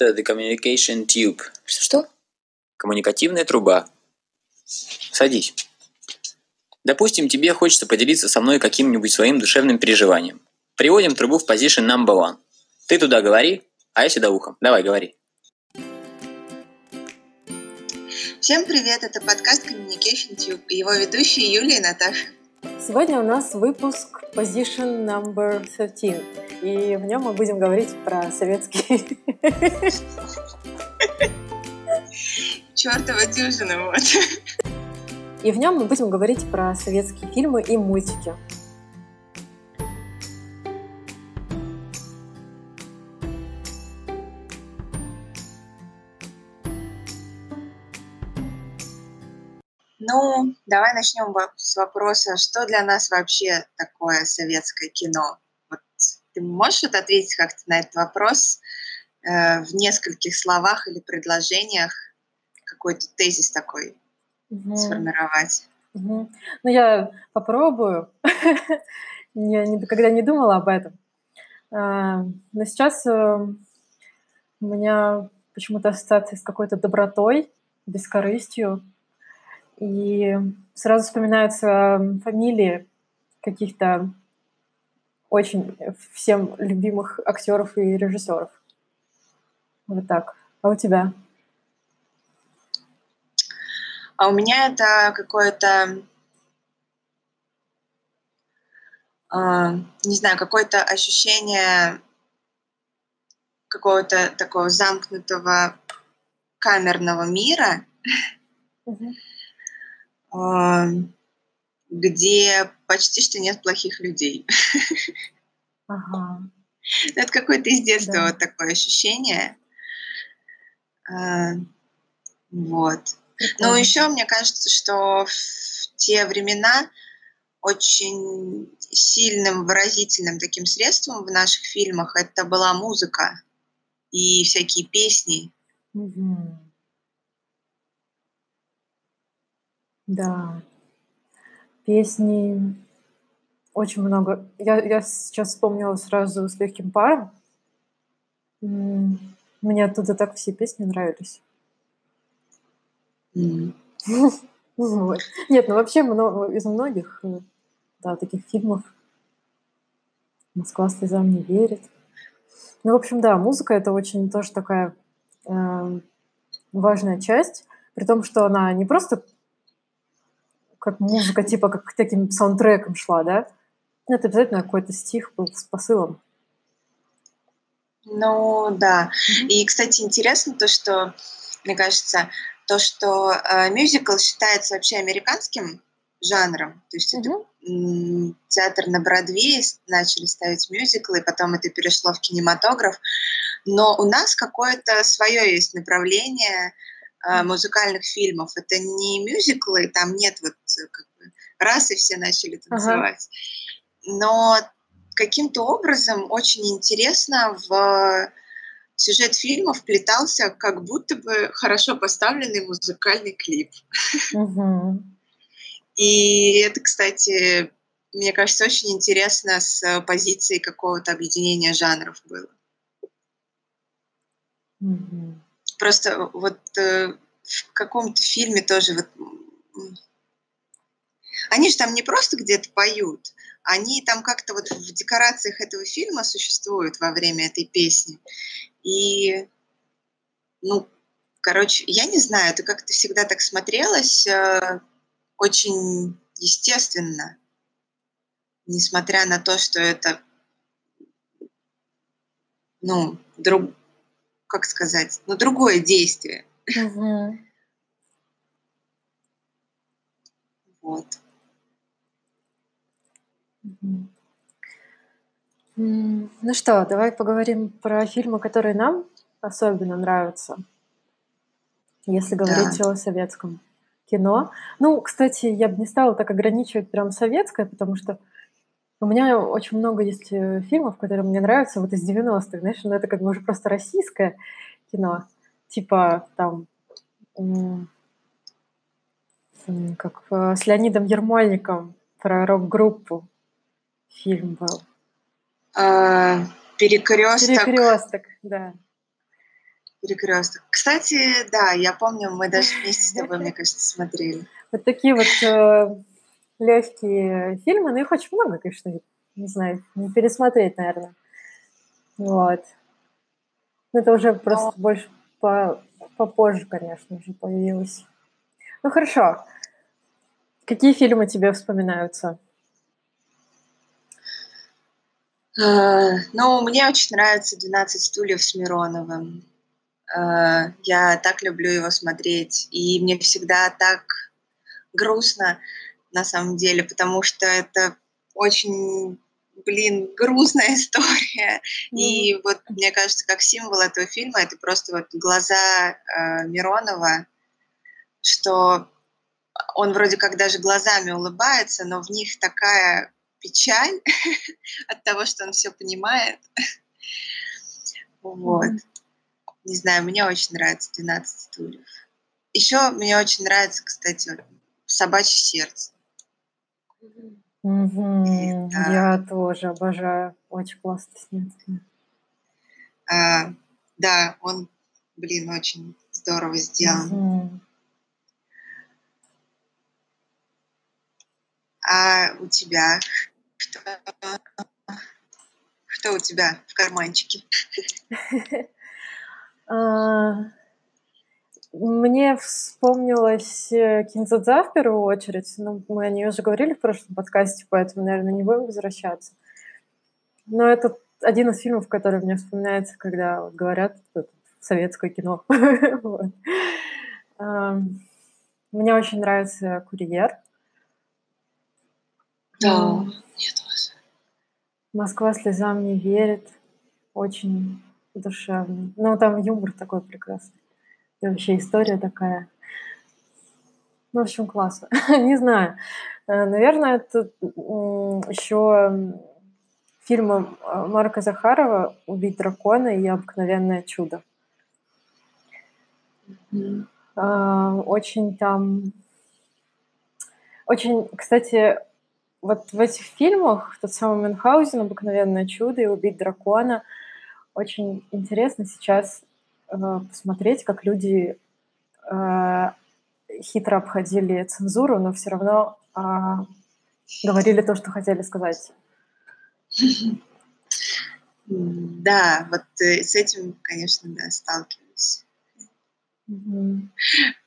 Это the communication tube. Что? Коммуникативная труба. Садись. Допустим, тебе хочется поделиться со мной каким-нибудь своим душевным переживанием. Приводим трубу в position number one. Ты туда говори, а я сюда ухом. Давай, говори. Всем привет, это подкаст Communication Tube и его ведущие Юлия и Наташа. Сегодня у нас выпуск Position Number 13, и в нем мы будем говорить про советский... Чертова дюжина, вот. И в нем мы будем говорить про советские фильмы и мультики. Ну, давай начнем с вопроса, что для нас вообще такое советское кино? Вот ты можешь вот ответить как-то на этот вопрос э, в нескольких словах или предложениях, какой-то тезис такой угу. сформировать? Угу. Ну, я попробую. я никогда не думала об этом. А, но сейчас э, у меня почему-то ассоциация с какой-то добротой, бескорыстью, и сразу вспоминаются фамилии каких-то очень всем любимых актеров и режиссеров. Вот так. А у тебя? А у меня это какое-то, э, не знаю, какое-то ощущение какого-то такого замкнутого камерного мира. Mm-hmm где почти что нет плохих людей. Ага. Это какое-то из детства да. вот такое ощущение. Вот. Ну, еще мне кажется, что в те времена очень сильным выразительным таким средством в наших фильмах это была музыка и всякие песни. Угу. Да, песни очень много. Я, я сейчас вспомнила сразу с легким паром. Мне оттуда так все песни нравились. Вот. Нет, ну вообще много, из многих э, да, таких фильмов Москва слезам не верит. Ну, в общем, да, музыка это очень тоже такая э, важная часть, при том, что она не просто как музыка, типа как таким саундтреком шла, да? Это обязательно какой-то стих был с посылом. Ну, да. Mm-hmm. И, кстати, интересно то, что, мне кажется, то, что э, мюзикл считается вообще американским жанром. То есть mm-hmm. это театр на Бродвее начали ставить мюзиклы, потом это перешло в кинематограф. Но у нас какое-то свое есть направление, музыкальных фильмов. Это не мюзиклы, там нет вот э, как бы раз и все начали танцевать. Ага. Но каким-то образом очень интересно в сюжет фильма вплетался как будто бы хорошо поставленный музыкальный клип. Угу. И это, кстати, мне кажется, очень интересно с позиции какого-то объединения жанров было. Угу. Просто вот э, в каком-то фильме тоже вот они же там не просто где-то поют, они там как-то вот в декорациях этого фильма существуют во время этой песни. И, ну, короче, я не знаю, это как-то всегда так смотрелось э, очень естественно, несмотря на то, что это, ну, друг, как сказать, ну, другое действие. Угу. Вот. Ну что, давай поговорим про фильмы, которые нам особенно нравятся, если говорить да. о советском кино. Ну, кстати, я бы не стала так ограничивать прям советское, потому что у меня очень много есть э, фильмов, которые мне нравятся вот из 90-х, знаешь, но ну, это как бы уже просто российское кино, типа там как э, с Леонидом Ермольником про рок-группу фильм был. А, перекресток. Перекресток, да. Перекресток. Кстати, да, я помню, мы даже вместе с тобой, мне кажется, смотрели. Вот такие вот э, легкие фильмы, но их очень много, конечно, не знаю, не пересмотреть, наверное. Вот. Это уже просто но... больше по, попозже, конечно, уже появилось. Ну хорошо. Какие фильмы тебе вспоминаются? Uh, ну, мне очень нравится «12 стульев» с Мироновым. Uh, я так люблю его смотреть. И мне всегда так грустно, на самом деле, потому что это очень, блин, грустная история. Mm-hmm. И вот, мне кажется, как символ этого фильма, это просто вот глаза э, Миронова, что он вроде как даже глазами улыбается, но в них такая печаль от того, что он все понимает. Вот. Не знаю, мне очень нравится 12 стульев. Еще мне очень нравится, кстати, собачье сердце. Угу. Да. Я тоже обожаю. Очень классно снят. А, да, он, блин, очень здорово сделан. Угу. А у тебя что, что у тебя в карманчике? Мне вспомнилась э, Кинзадза в первую очередь. Ну, мы о ней уже говорили в прошлом подкасте, поэтому, наверное, не будем возвращаться. Но это один из фильмов, который мне вспоминается, когда вот говорят советское кино. Мне очень нравится «Курьер». Да, мне тоже. «Москва слезам не верит». Очень душевный. Ну, там юмор такой прекрасный. И вообще история такая. Ну, в общем, классно. Не знаю. Э, наверное, это еще фильмы э, Марка Захарова «Убить дракона» и «Обыкновенное чудо». Mm-hmm. Очень там... Очень, кстати, вот в этих фильмах, тот самый Мюнхгаузен, «Обыкновенное чудо» и «Убить дракона», очень интересно сейчас Э, посмотреть, как люди э, хитро обходили цензуру, но все равно а, говорили то, что хотели сказать. Да, вот э, с этим, конечно, да, сталкиваюсь.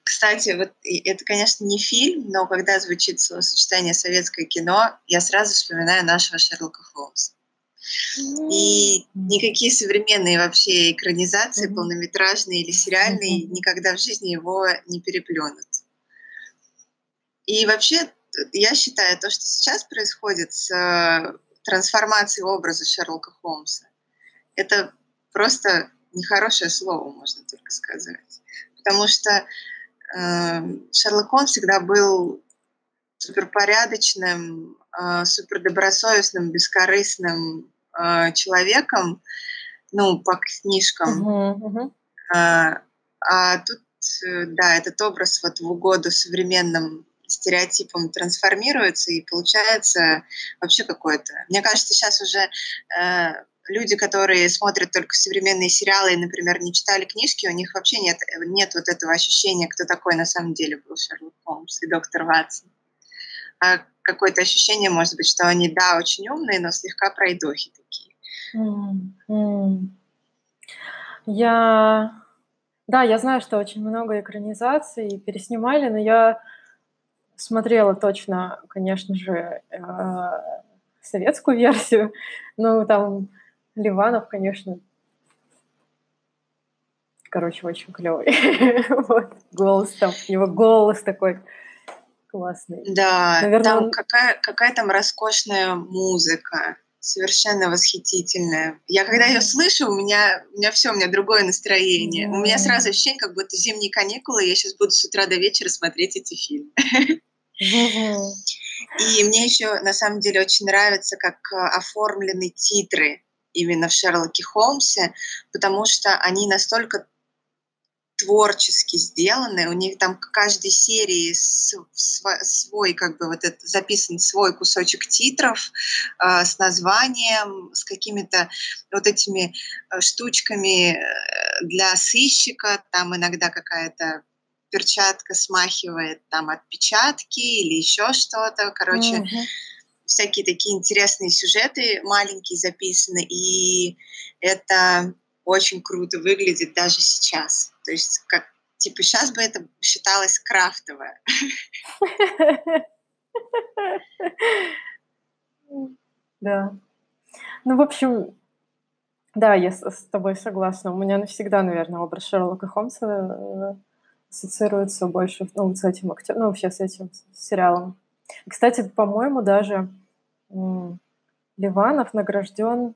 Кстати, вот это, конечно, не фильм, но когда звучит словосочетание советское кино, я сразу вспоминаю нашего Шерлока Холмса. И никакие современные вообще экранизации, mm-hmm. полнометражные или сериальные, mm-hmm. никогда в жизни его не переплюнут. И вообще, я считаю, то, что сейчас происходит с э, трансформацией образа Шерлока Холмса, это просто нехорошее слово, можно только сказать. Потому что э, Шерлок Холмс всегда был суперпорядочным, э, супердобросовестным, бескорыстным э, человеком, ну, по книжкам. Uh-huh, uh-huh. А, а тут, э, да, этот образ вот в угоду современным стереотипам трансформируется и получается вообще какое-то. Мне кажется, сейчас уже э, люди, которые смотрят только современные сериалы и, например, не читали книжки, у них вообще нет, нет вот этого ощущения, кто такой на самом деле был Шерлок Холмс и доктор Ватсон. А какое-то ощущение, может быть, что они, да, очень умные, но слегка пройдохи такие. Я... Да, я знаю, что очень много экранизаций переснимали, но я смотрела точно, конечно же, э, советскую версию. Ну, там Ливанов, конечно, короче, очень клевый. вот, голос там, его голос такой классный. Да, Наверное, там он... какая, какая там роскошная музыка, совершенно восхитительная. Я когда ее слышу, у меня, у меня все, у меня другое настроение. У меня сразу ощущение, как будто зимние каникулы, я сейчас буду с утра до вечера смотреть эти фильмы. И мне еще на самом деле очень нравится, как э, оформлены титры именно в Шерлоке Холмсе, потому что они настолько творчески сделаны. У них там к каждой серии свой, как бы вот это, записан свой кусочек титров э, с названием, с какими-то вот этими э, штучками, э, для сыщика там иногда какая-то перчатка смахивает там отпечатки или еще что-то. Короче, mm-hmm. всякие такие интересные сюжеты маленькие записаны, и это очень круто выглядит даже сейчас. То есть, как типа сейчас бы это считалось крафтовое. Да. Ну, в общем, да, я с, тобой согласна. У меня навсегда, наверное, образ Шерлока Холмса э, ассоциируется больше ну, с этим актером, ну, вообще с этим сериалом. Кстати, по-моему, даже Ливанов награжден,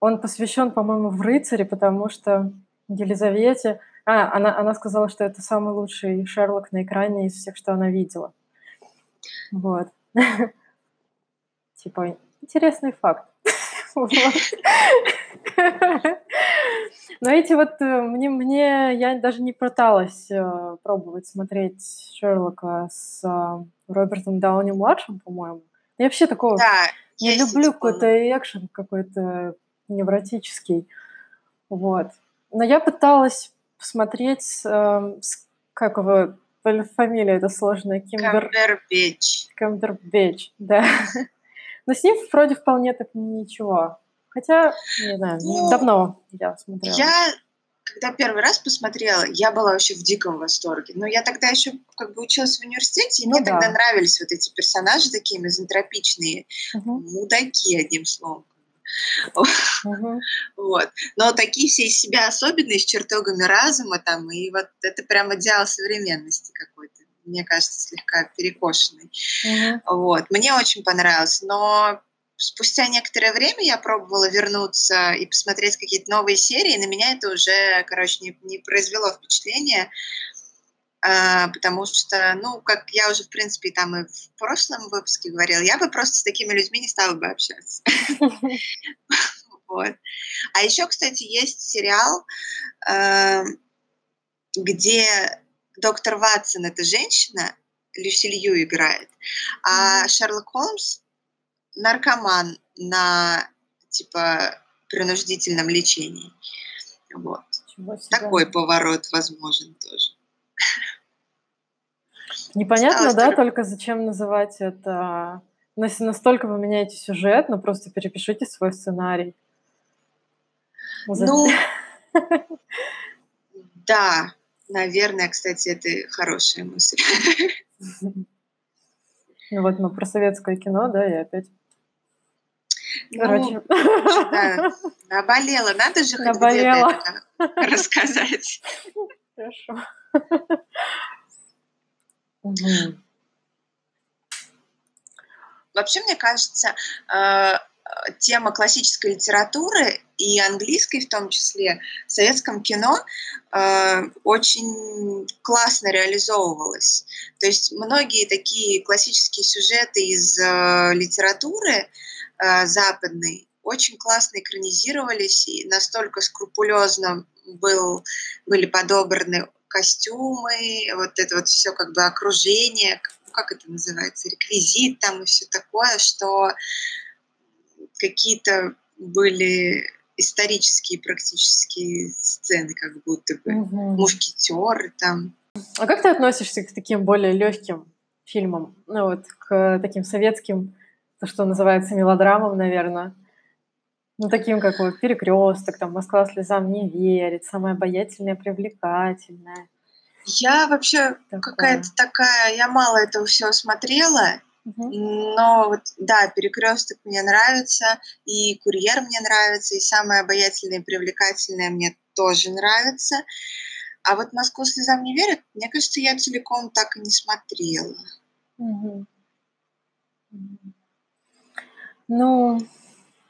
он посвящен, по-моему, в рыцаре, потому что Елизавете, а, она, она сказала, что это самый лучший Шерлок на экране из всех, что она видела. Вот. Типа, интересный факт. Но эти вот э, мне, мне я даже не пыталась э, пробовать смотреть Шерлока с э, Робертом Дауни младшим, по-моему. Я вообще такого да, не люблю какой-то экшен какой-то невротический. Вот. Но я пыталась посмотреть, э, как его фамилия это сложная, Кимбер... Камбербич. Камбербич, да. Но с ним вроде вполне так ничего. Хотя, не знаю, ну, давно я смотрела. Я, когда первый раз посмотрела, я была вообще в диком восторге. Но я тогда еще как бы училась в университете, и ну, мне да. тогда нравились вот эти персонажи такие мизантропичные, угу. мудаки, одним словом. Угу. Вот. Но такие все из себя особенные, с чертогами разума там, и вот это прям идеал современности какой-то мне кажется, слегка перекошенный. Mm-hmm. Вот. Мне очень понравилось, но спустя некоторое время я пробовала вернуться и посмотреть какие-то новые серии, и на меня это уже, короче, не, не произвело впечатления, потому что, ну, как я уже, в принципе, там и в прошлом выпуске говорила, я бы просто с такими людьми не стала бы общаться. Вот. А еще, кстати, есть сериал, э, где доктор Ватсон это женщина, Люси Лью играет, а Шерлок Холмс наркоман на типа принуждительном лечении. Вот. Такой поворот возможен тоже. Непонятно, да, только зачем называть это... Ну, если настолько вы меняете сюжет, ну просто перепишите свой сценарий. Ну, да, наверное, кстати, это хорошая мысль. Ну вот мы про советское кино, да, и опять ну, Короче. Да, наболела. Надо же хоть где-то рассказать. Хорошо. Вообще, мне кажется, э, тема классической литературы и английской в том числе в советском кино э, очень классно реализовывалась. То есть многие такие классические сюжеты из э, литературы э, западной очень классно экранизировались и настолько скрупулезно был, были подобраны костюмы, вот это вот все как бы окружение, как это называется, реквизит там и все такое, что какие-то были исторические практически сцены, как будто бы. Угу. Мушкетеры там. А как ты относишься к таким более легким фильмам? Ну вот, к таким советским, то, что называется мелодрамам, наверное. Ну, таким, как вот «Перекресток», там «Москва слезам не верит», «Самая обаятельная, привлекательная». Я вообще какая-то такая, я мало этого всего смотрела, но вот, да, перекресток мне нравится, и курьер мне нравится, и самое обаятельное и привлекательное мне тоже нравится. А вот Москву слезам не верит, мне кажется, я целиком так и не смотрела. Угу. Ну,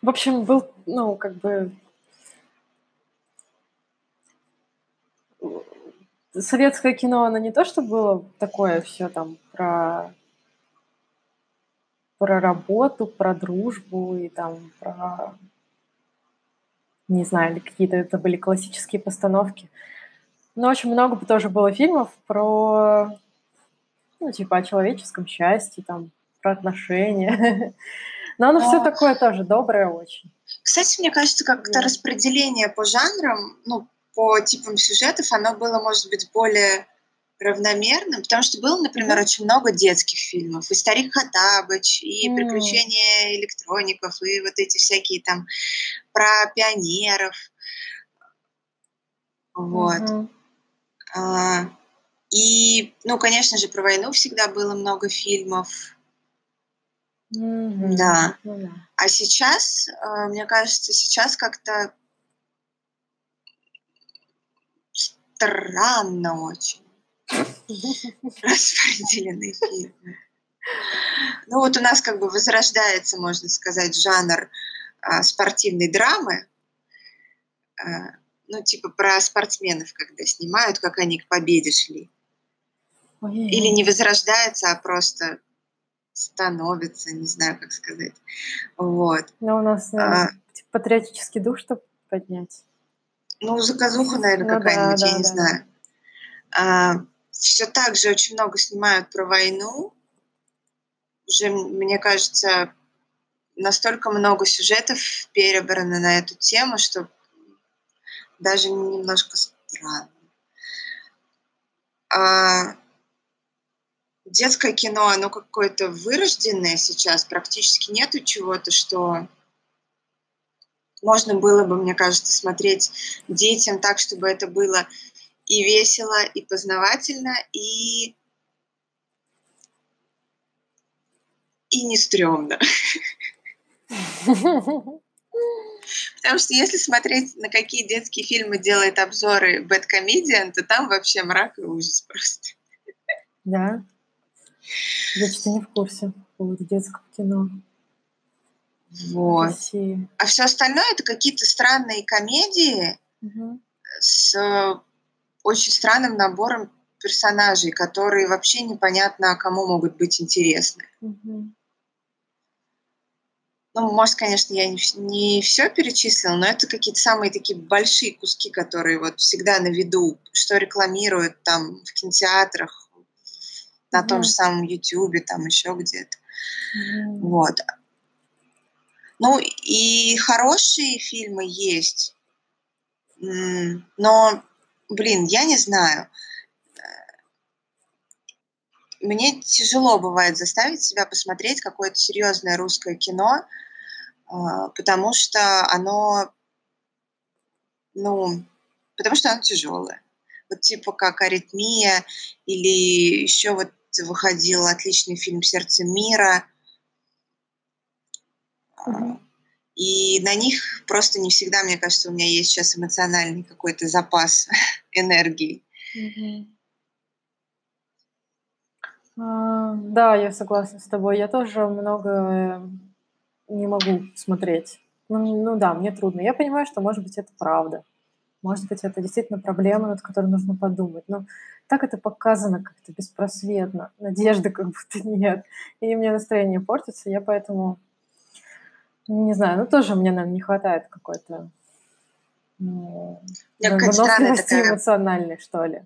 в общем, был, ну, как бы советское кино, оно не то, что было такое все там про про работу, про дружбу и там про не знаю, или какие-то это были классические постановки. Но очень много тоже было фильмов про, ну, типа, о человеческом счастье, там, про отношения. Но оно все такое тоже доброе очень. Кстати, мне кажется, как-то распределение по жанрам, ну, по типам сюжетов оно было, может быть, более равномерным, потому что было, например, mm-hmm. очень много детских фильмов, и «Старик Хатабыч», и mm-hmm. «Приключения электроников», и вот эти всякие там про пионеров. Вот. Mm-hmm. А, и, ну, конечно же, про войну всегда было много фильмов. Mm-hmm. Да. Mm-hmm. А сейчас, а, мне кажется, сейчас как-то странно очень распределены фильмы. Ну вот у нас как бы возрождается, можно сказать, жанр а, спортивной драмы. А, ну, типа про спортсменов, когда снимают, как они к победе шли. Ой-ой-ой. Или не возрождается, а просто становится, не знаю, как сказать. Вот. Но у нас а, типа, патриотический дух, чтобы поднять. Ну, заказуха, наверное, ну, какая-нибудь, да, я да, не да. знаю. А, все так же очень много снимают про войну. Уже, мне кажется, настолько много сюжетов перебрано на эту тему, что даже немножко странно. А детское кино, оно какое-то вырожденное сейчас, практически нету чего-то, что можно было бы, мне кажется, смотреть детям так, чтобы это было и весело, и познавательно, и и не стрёмно. Потому что если смотреть, на какие детские фильмы делает обзоры Бэткомедиан, то там вообще мрак и ужас просто. Да. Я что-то не в курсе по поводу детского кино. Вот. А все остальное это какие-то странные комедии угу. с очень странным набором персонажей, которые вообще непонятно кому могут быть интересны. Угу. Ну, может, конечно, я не, не все перечислила, но это какие-то самые такие большие куски, которые вот всегда на виду, что рекламируют там в кинотеатрах, на том же самом Ютубе, там еще где-то. Вот. Ну, и хорошие фильмы есть, но блин, я не знаю. Мне тяжело бывает заставить себя посмотреть какое-то серьезное русское кино, а, потому что оно, ну, потому что оно тяжелое. Вот типа как «Аритмия» или еще вот выходил отличный фильм «Сердце мира». Mm-hmm. И на них просто не всегда, мне кажется, у меня есть сейчас эмоциональный какой-то запас энергии. А, да, я согласна с тобой. Я тоже много не могу смотреть. Ну, ну да, мне трудно. Я понимаю, что, может быть, это правда. Может быть, это действительно проблема, над которой нужно подумать. Но так это показано как-то беспросветно. Надежды как будто нет. И мне настроение портится. Я поэтому не знаю, ну тоже мне, наверное, не хватает какой-то ну, выносливости эмоциональной, что ли.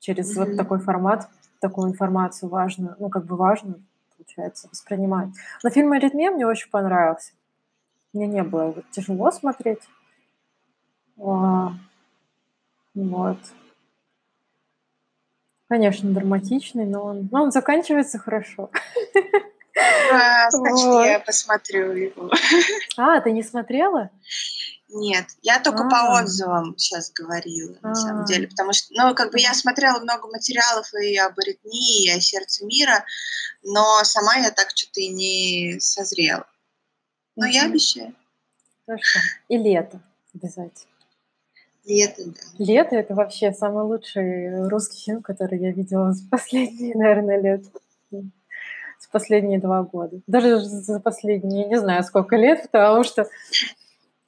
Через mm-hmm. вот такой формат, такую информацию важно, ну, как бы важно, получается, воспринимать. Но фильм «Аритмия» мне очень понравился. Мне не было тяжело смотреть. А, вот. Конечно, драматичный, но он, но он заканчивается хорошо. А, значит, вот. я посмотрю его. А, ты не смотрела? Нет, я только А-а-а. по отзывам сейчас говорила, на А-а-а. самом деле, потому что, ну, как бы я смотрела много материалов и об аритмии, и о сердце мира, но сама я так что-то и не созрела. Но угу. я обещаю. Хорошо. И лето обязательно. Лето, да. Лето — это вообще самый лучший русский фильм, который я видела за последние, наверное, лет последние два года. Даже за последние, не знаю, сколько лет, потому что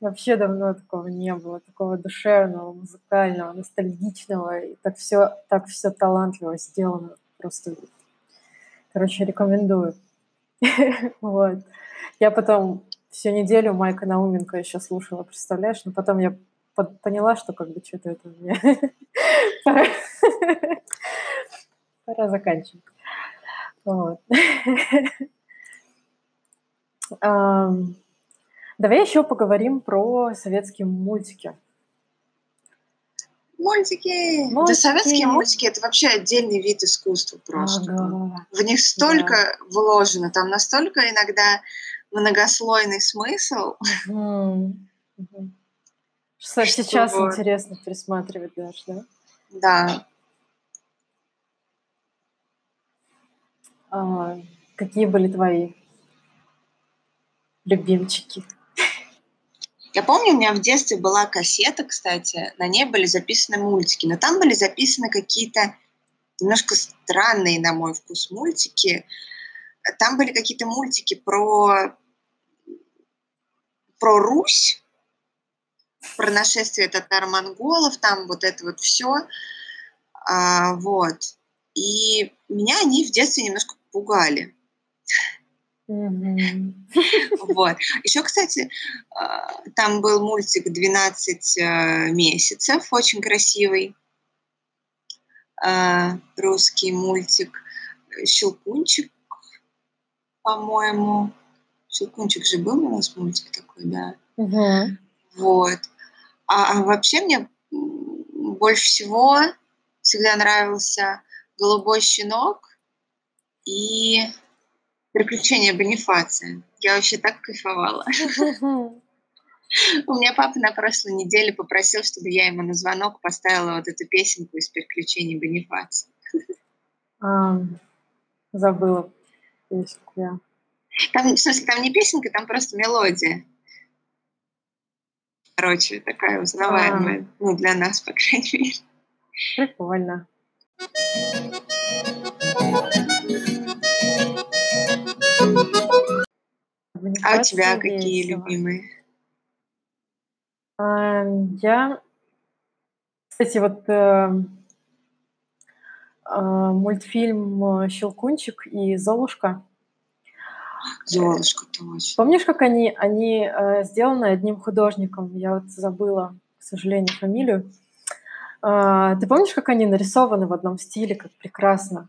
вообще давно такого не было, такого душевного, музыкального, ностальгичного, и так все, так все талантливо сделано. Просто, короче, рекомендую. Вот. Я потом всю неделю Майка Науменко еще слушала, представляешь? Но потом я поняла, что как бы что-то это у меня пора заканчивать. Вот. Давай еще поговорим про советские мультики. Мультики. мультики. Да советские мультики это вообще отдельный вид искусства просто. Ага. В них столько да. вложено, там настолько иногда многослойный смысл. Угу. Что сейчас интересно пересматривать даже, да? Да. А, какие были твои любимчики? Я помню, у меня в детстве была кассета, кстати, на ней были записаны мультики, но там были записаны какие-то немножко странные, на мой вкус, мультики. Там были какие-то мультики про, про Русь, про нашествие татар-монголов, там вот это вот все. А, вот. И меня они в детстве немножко пугали. Вот. Еще, кстати, а, там был мультик «12 э, месяцев», очень красивый. А, русский мультик. «Щелкунчик», по-моему. «Щелкунчик» же был у нас мультик такой, да. Вот. А, а вообще мне больше всего всегда нравился «Голубой щенок» и «Приключения Бонифация». Я вообще так кайфовала. У меня папа на прошлой неделе попросил, чтобы я ему на звонок поставила вот эту песенку из «Приключений Бонифация». А, забыла песенку я. Там, в смысле, там не песенка, там просто мелодия короче, такая узнаваемая, а. ну, для нас, по крайней мере. Прикольно. А у тебя какие любимые? А, я, кстати, вот э, э, мультфильм «Щелкунчик» и «Золушка» Золушка, точно. Помнишь, как они, они э, сделаны одним художником? Я вот забыла, к сожалению, фамилию. Э, ты помнишь, как они нарисованы в одном стиле, как прекрасно?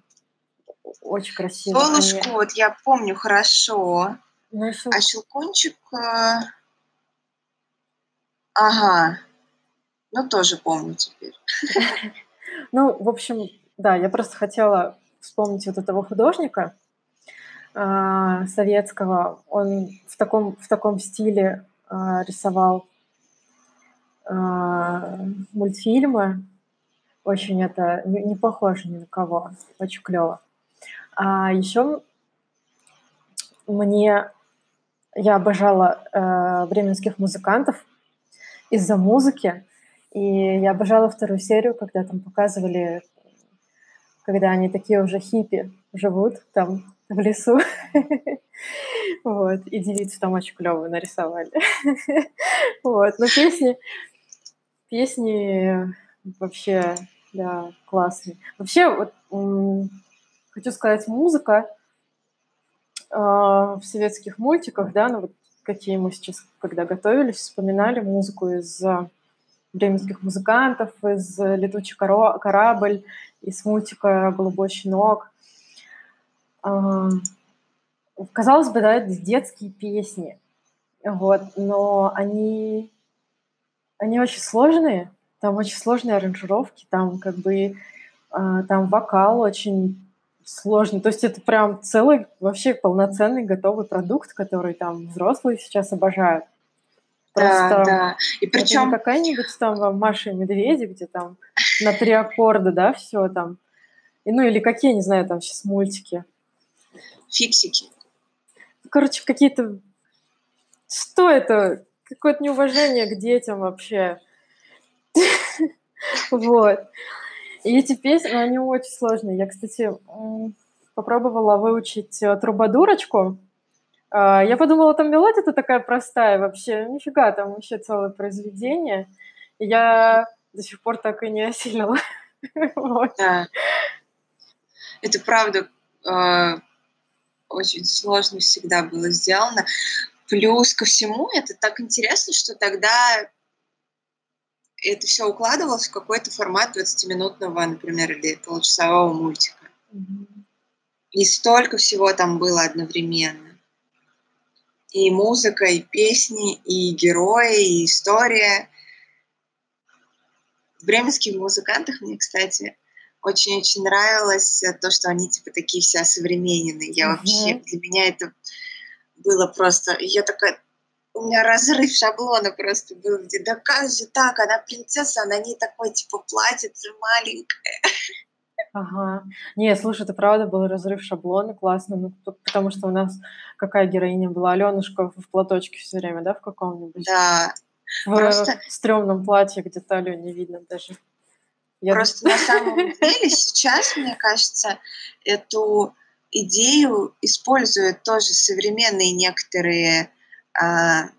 Очень красиво. Золушку, они... вот я помню хорошо. Ну, щел... А Щелкунчик... Э... Ага. Ну, тоже помню теперь. Ну, в общем, да, я просто хотела вспомнить вот этого художника, советского. Он в таком, в таком стиле а, рисовал а, мультфильмы. Очень это не похоже ни на кого. Очень клево. А еще мне я обожала э, бременских музыкантов из-за музыки. И я обожала вторую серию, когда там показывали, когда они такие уже хиппи живут там в лесу. Вот, и девицу там очень клевую нарисовали. Вот, но песни, песни вообще, да, классные. Вообще, вот, хочу сказать, музыка э, в советских мультиках, да, ну вот какие мы сейчас, когда готовились, вспоминали музыку из бременских музыкантов, из «Летучий корабль», из мультика «Голубой щенок», казалось бы, да, детские песни, вот, но они, они очень сложные, там очень сложные аранжировки, там как бы а, там вокал очень сложный, то есть это прям целый вообще полноценный готовый продукт, который там взрослые сейчас обожают. Просто да, да. И причем... Это не какая-нибудь там Маша и Медведи, где там на три аккорда, да, все там. И, ну или какие, не знаю, там сейчас мультики фиксики. Короче, какие-то... Что это? Какое-то неуважение к детям вообще. Вот. И эти песни, они очень сложные. Я, кстати, попробовала выучить э, трубадурочку. А, я подумала, там мелодия-то такая простая вообще. Нифига, там вообще целое произведение. Я до сих пор так и не осилила. Да. Это правда а, очень сложно всегда было сделано. Плюс ко всему, это так интересно, что тогда это все укладывалось в какой-то формат 20-минутного, например, или получасового мультика. Mm-hmm. И столько всего там было одновременно. И музыка, и песни, и герои, и история. в бременских музыкантах мне, кстати, очень-очень нравилось то, что они типа такие вся современные. Я mm-hmm. вообще, для меня это было просто... Я такая, у меня разрыв шаблона просто был, где да как же так, она принцесса, она не такой, типа, платьице маленькое. Ага. Не, слушай, это правда был разрыв шаблона, классно, ну, потому что у нас какая героиня была? Аленушка в платочке все время, да, в каком-нибудь? Да. В Просто... стрёмном платье, где талию не видно даже. Я Просто на самом деле сейчас, мне кажется, эту идею используют тоже современные некоторые а,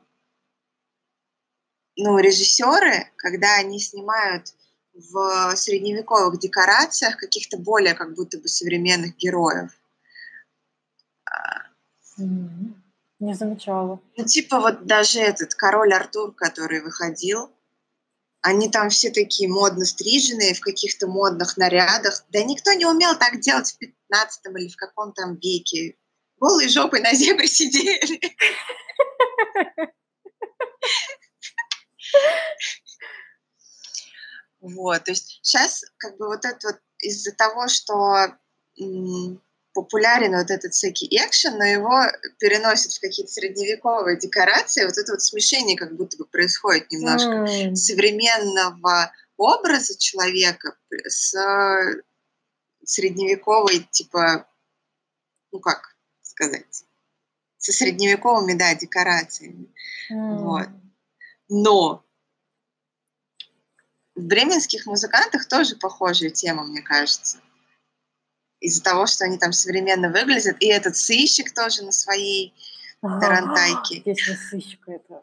ну, режиссеры, когда они снимают в средневековых декорациях каких-то более как будто бы современных героев. Не замечала. Ну, типа вот даже этот король Артур, который выходил, они там все такие модно стриженные, в каких-то модных нарядах. Да никто не умел так делать в 15 или в каком там веке. Голые жопы на зебре сидели. Вот, то есть сейчас как бы вот это вот из-за того, что популярен вот этот всякий экшен, но его переносят в какие-то средневековые декорации, вот это вот смешение как будто бы происходит немножко mm. современного образа человека с средневековой, типа, ну как сказать, со средневековыми, да, декорациями. Mm. Вот. Но в бременских музыкантах тоже похожая тема, мне кажется. Из-за того, что они там современно выглядят. И этот сыщик тоже на своей ага. тарантайке. Песня сыщика это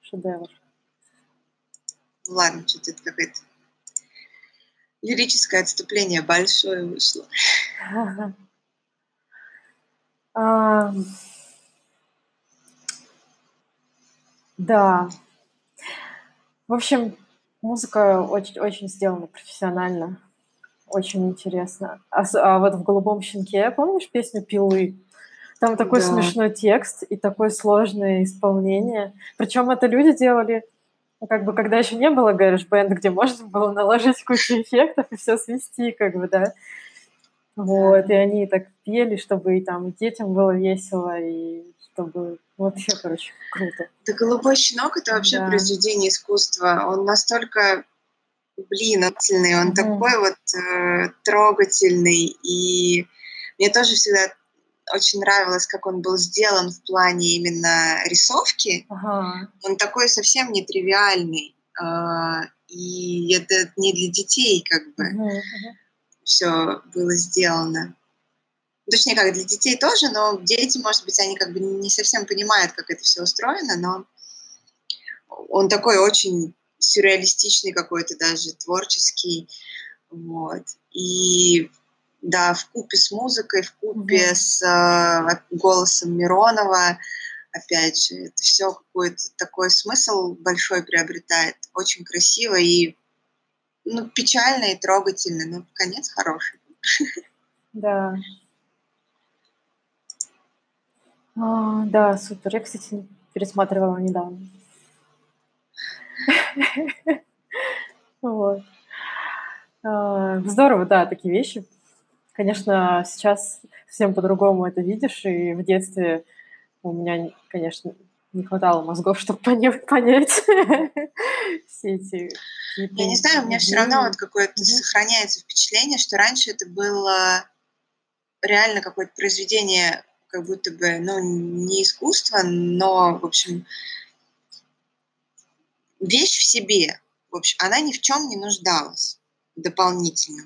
шедевр. Ладно, что-то это какое-то лирическое отступление большое вышло. Ага. А, да. В общем, музыка очень, очень сделана профессионально. Очень интересно. А, а вот в «Голубом щенке» помнишь песню «Пилы»? Там такой да. смешной текст и такое сложное исполнение. Причем это люди делали, ну, как бы, когда еще не было гараж-бенд, где можно было наложить кучу эффектов и все свести, как бы, да. Вот, и они так пели, чтобы и там детям было весело, и чтобы вообще, короче, круто. Да «Голубой щенок» — это вообще да. произведение искусства. Он настолько, блин, отцельный, он mm такой вот э, трогательный, и мне тоже всегда очень нравилось, как он был сделан в плане именно рисовки. Ага. Он такой совсем нетривиальный, э, и это не для детей, как бы. Uh-huh, все было сделано. Точнее, как для детей тоже, но дети, может быть, они как бы не совсем понимают, как это все устроено, но он такой очень сюрреалистичный какой-то даже, творческий. Вот. И да, в купе с музыкой, в купе mm-hmm. с э, голосом Миронова, опять же, это все какой-то такой смысл большой приобретает. Очень красиво и ну, печально и трогательно, но конец хороший. Да. А, да, супер. Я, кстати, пересматривала недавно. Вот. А, здорово, да, такие вещи. Конечно, сейчас совсем по-другому это видишь, и в детстве у меня, конечно, не хватало мозгов, чтобы понять, понять все эти... Я не знаю, у меня все равно вот какое-то сохраняется впечатление, что раньше это было реально какое-то произведение, как будто бы, ну, не искусство, но, в общем, вещь в себе. В общем, она ни в чем не нуждалась дополнительно.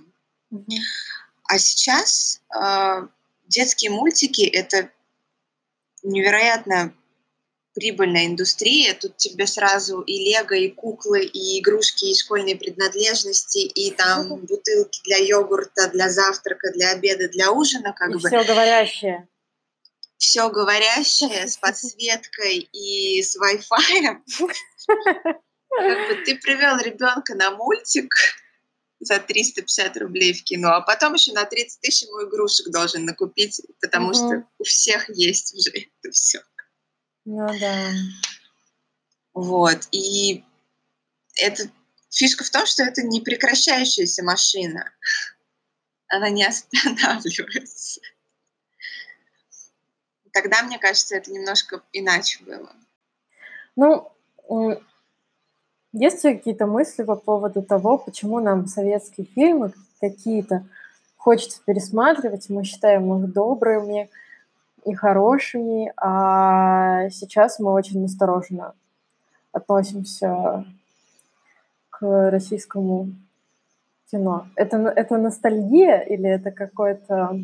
А сейчас э, детские мультики это невероятно прибыльная индустрия. Тут тебе сразу и лего, и куклы, и игрушки, и школьные принадлежности, и там бутылки для йогурта, для завтрака, для обеда, для ужина, как и бы. Все говорящее. Все говорящее с подсветкой и с Wi-Fi. Как бы ты привел ребенка на мультик за 350 рублей в кино, а потом еще на 30 тысяч ему игрушек должен накупить, потому что у всех есть уже это все. Ну да. Вот. И это фишка в том, что это не прекращающаяся машина. Она не останавливается. Тогда, мне кажется, это немножко иначе было. Ну, есть ли какие-то мысли по поводу того, почему нам советские фильмы какие-то хочется пересматривать, мы считаем их добрыми и хорошими, а сейчас мы очень осторожно относимся к российскому кино. Это, это ностальгия или это какой-то,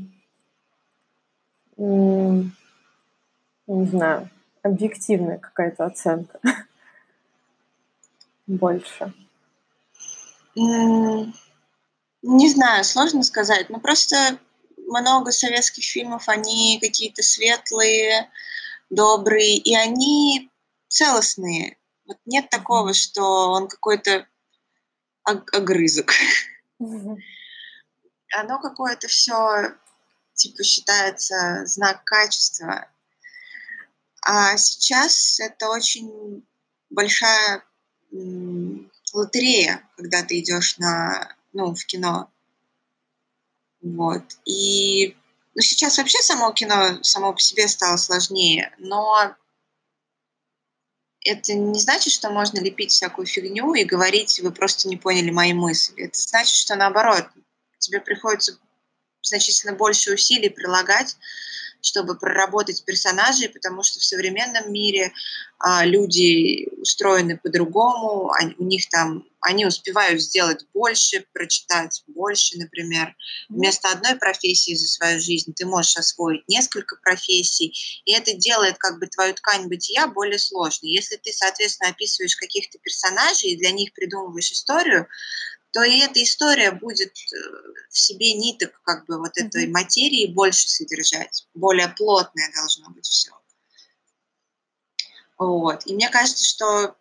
не знаю, объективная какая-то оценка больше? Не знаю, сложно сказать. Ну, просто много советских фильмов, они какие-то светлые, добрые, и они целостные. Вот нет такого, что он какой-то огрызок. Оно какое-то все, типа, считается знак качества. А сейчас это очень большая лотерея, когда ты идешь на, ну, в кино. Вот. И ну, сейчас вообще само кино само по себе стало сложнее, но это не значит, что можно лепить всякую фигню и говорить, вы просто не поняли мои мысли. Это значит, что наоборот, тебе приходится значительно больше усилий прилагать, чтобы проработать персонажей, потому что в современном мире а, люди устроены по-другому, они, у них там, они успевают сделать больше, прочитать больше, например. Вместо одной профессии за свою жизнь ты можешь освоить несколько профессий, и это делает как бы твою ткань бытия более сложной. Если ты, соответственно, описываешь каких-то персонажей и для них придумываешь историю, то и эта история будет э, в себе ниток как бы вот этой mm-hmm. материи больше содержать, более плотное должно быть все. Вот. И мне кажется, что,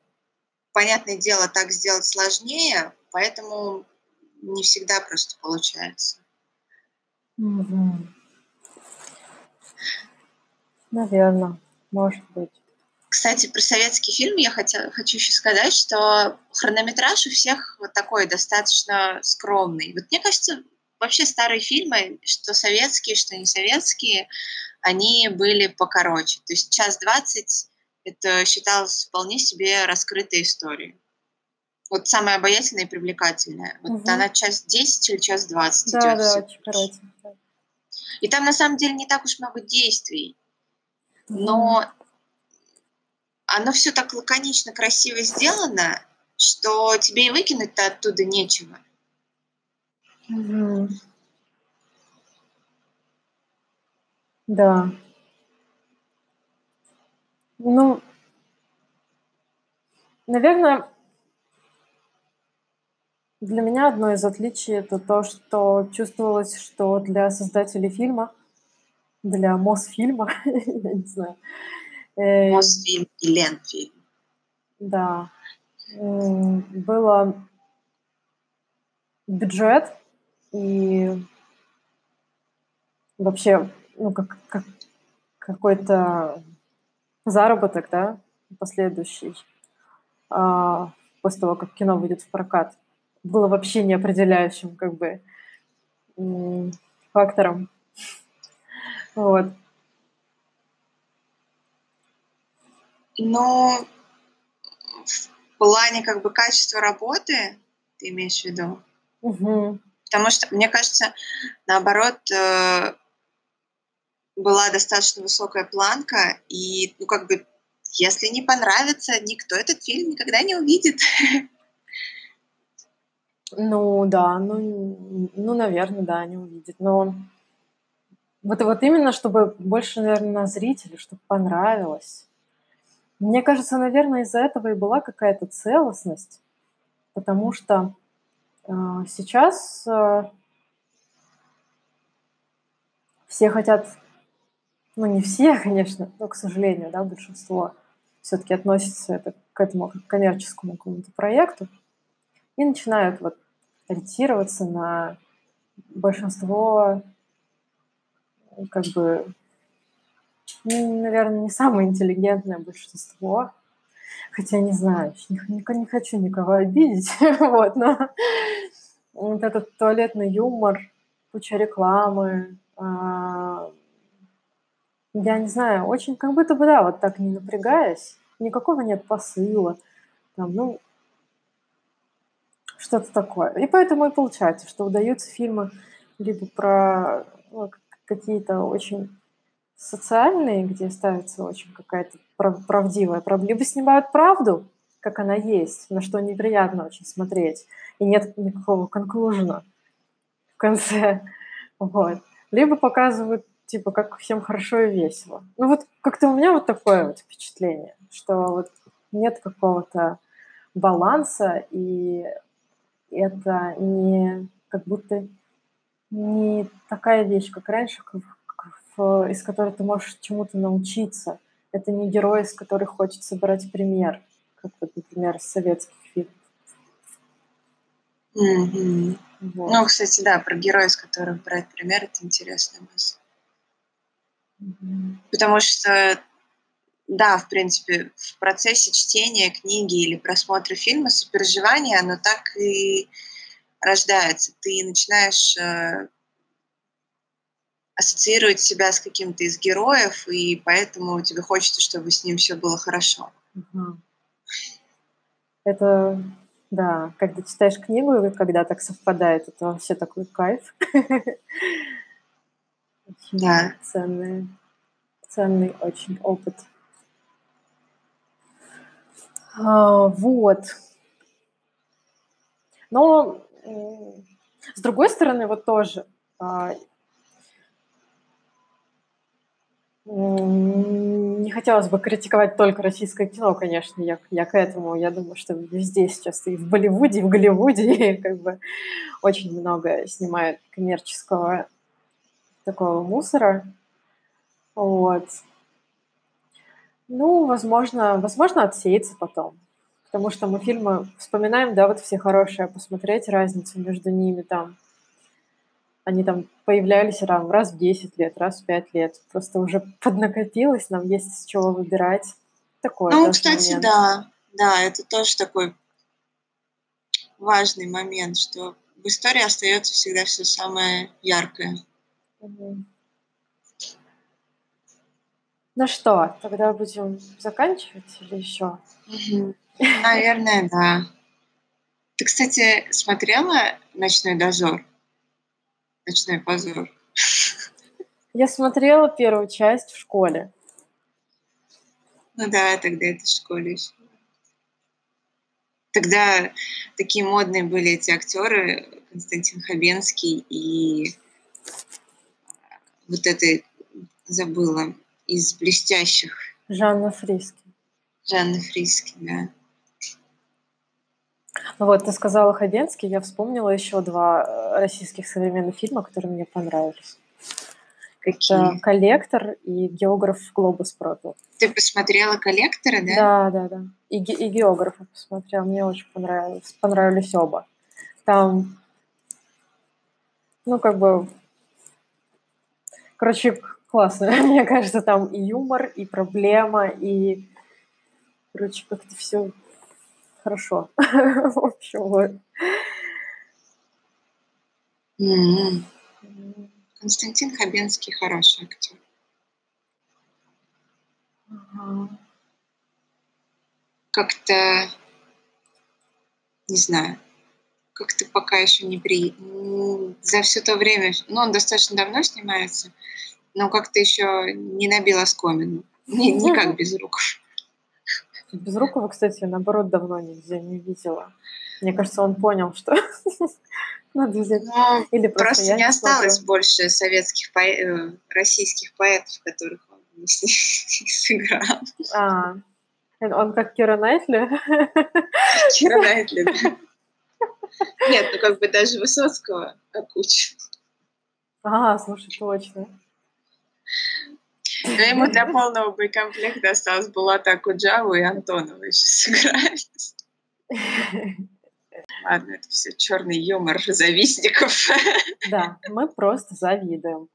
понятное дело, так сделать сложнее, поэтому не всегда просто получается. Mm-hmm. Наверное, может быть. Кстати, про советский фильм я хотя, хочу еще сказать, что хронометраж у всех вот такой достаточно скромный. Вот мне кажется, вообще старые фильмы, что советские, что не советские, они были покороче. То есть час двадцать это считалось вполне себе раскрытой историей. Вот самая обаятельная и привлекательная. Вот угу. она час десять или час двадцать да, идет. Да, очень коротенькая. И там на самом деле не так уж много действий. Но оно все так лаконично, красиво сделано, что тебе и выкинуть-то оттуда нечего. Угу. Да. Ну, наверное, для меня одно из отличий это то, что чувствовалось, что для создателей фильма, для Мосфильма, я не знаю, Э, Мосфильм и Ленфильм. Да. Было бюджет и вообще ну, как, как какой-то заработок, да, последующий, а, после того, как кино выйдет в прокат, было вообще неопределяющим как бы фактором. Вот. Но в плане как бы качества работы, ты имеешь в виду? Угу. Потому что, мне кажется, наоборот, э, была достаточно высокая планка, и, ну, как бы, если не понравится, никто этот фильм никогда не увидит. Ну, да, ну, ну, наверное, да, не увидит. Но вот, вот именно, чтобы больше, наверное, зрителю, чтобы понравилось. Мне кажется, наверное, из-за этого и была какая-то целостность, потому что э, сейчас э, все хотят, ну не все, конечно, но, к сожалению, да, большинство все-таки относится это, к этому к коммерческому какому-то проекту и начинают вот ориентироваться на большинство как бы наверное, не самое интеллигентное большинство. Хотя не знаю, не, не, хочу никого обидеть, вот, но вот этот туалетный юмор, куча рекламы, а, я не знаю, очень как будто бы, да, вот так не напрягаясь, никакого нет посыла, там, ну, что-то такое. И поэтому и получается, что удаются фильмы либо про ну, какие-то очень социальные, где ставится очень какая-то правдивая проблема, либо снимают правду, как она есть, на что неприятно очень смотреть, и нет никакого конклюжена в конце, вот. Либо показывают, типа, как всем хорошо и весело. Ну вот как-то у меня вот такое вот впечатление, что вот нет какого-то баланса, и это не как будто не такая вещь, как раньше, из которой ты можешь чему-то научиться. Это не герой, из которых хочется брать пример, как вот, например, советских фильмов. Mm-hmm. Вот. Ну, кстати, да, про героя, из которых брать пример, это интересная мысль. Mm-hmm. Потому что, да, в принципе, в процессе чтения книги или просмотра фильма сопереживание, оно так и рождается. Ты начинаешь ассоциировать себя с каким-то из героев, и поэтому тебе хочется, чтобы с ним все было хорошо. Угу. Это, да, когда читаешь книгу, и когда так совпадает, это вообще такой кайф. Да. Ценный, ценный очень опыт. А, вот. Но с другой стороны, вот тоже а, не хотелось бы критиковать только российское кино, конечно, я, я к этому, я думаю, что везде сейчас и в Болливуде, и в Голливуде и как бы очень много снимают коммерческого такого мусора. Вот. Ну, возможно, возможно, отсеется потом потому что мы фильмы вспоминаем, да, вот все хорошие, посмотреть разницу между ними там. Они там появлялись там, раз в 10 лет, раз в 5 лет. Просто уже поднакопилось, нам есть с чего выбирать. Такое ну, кстати, момент. да. Да, это тоже такой важный момент, что в истории остается всегда все самое яркое. Угу. Ну что, тогда будем заканчивать или еще? Угу. Наверное, да. Ты, кстати, смотрела «Ночной дозор»? «Ночной позор». Я смотрела первую часть в школе. Ну да, тогда это в школе еще. Тогда такие модные были эти актеры Константин Хабенский и вот это забыла из блестящих. Жанна Фриске. Жанна Фриске, да. Ну вот, ты сказала Хабенский, я вспомнила еще два э, российских современных фильма, которые мне понравились. Какие? Это «Коллектор» и «Географ Глобус продал». Ты посмотрела «Коллектора», да? Да, да, да. И, и «Географа» посмотрела, мне очень понравилось. Понравились оба. Там, ну, как бы, короче, классно. Мне кажется, там и юмор, и проблема, и, короче, как-то все хорошо. В общем, вот. Константин Хабенский хороший актер. Как-то, не знаю, как-то пока еще не при... За все то время, ну, он достаточно давно снимается, но как-то еще не набил оскомину. Не, не как без рук. Безрукова, кстати, наоборот, давно нигде не видела. Мне кажется, он понял, что надо взять. Ну, Или просто, просто не осталось смотрю. больше советских по... Э, российских поэтов, которых он не сыграл. А, он как Кира Найтли? Кира Найтли, да. Нет, ну как бы даже Высоцкого окучил. А, слушай, точно. Но ему для полного боекомплекта осталось Булата Акуджаву и Антонова еще сыграть. Ладно, это все черный юмор завистников. Да, мы просто завидуем.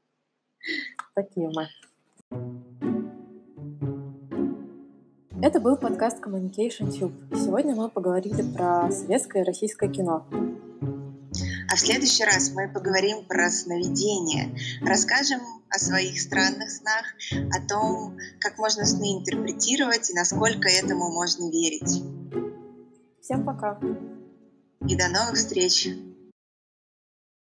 Такие мы. Это был подкаст Communication Tube. Сегодня мы поговорили про советское и российское кино. А в следующий раз мы поговорим про сновидения, расскажем о своих странных снах, о том, как можно сны интерпретировать и насколько этому можно верить. Всем пока. И до новых встреч.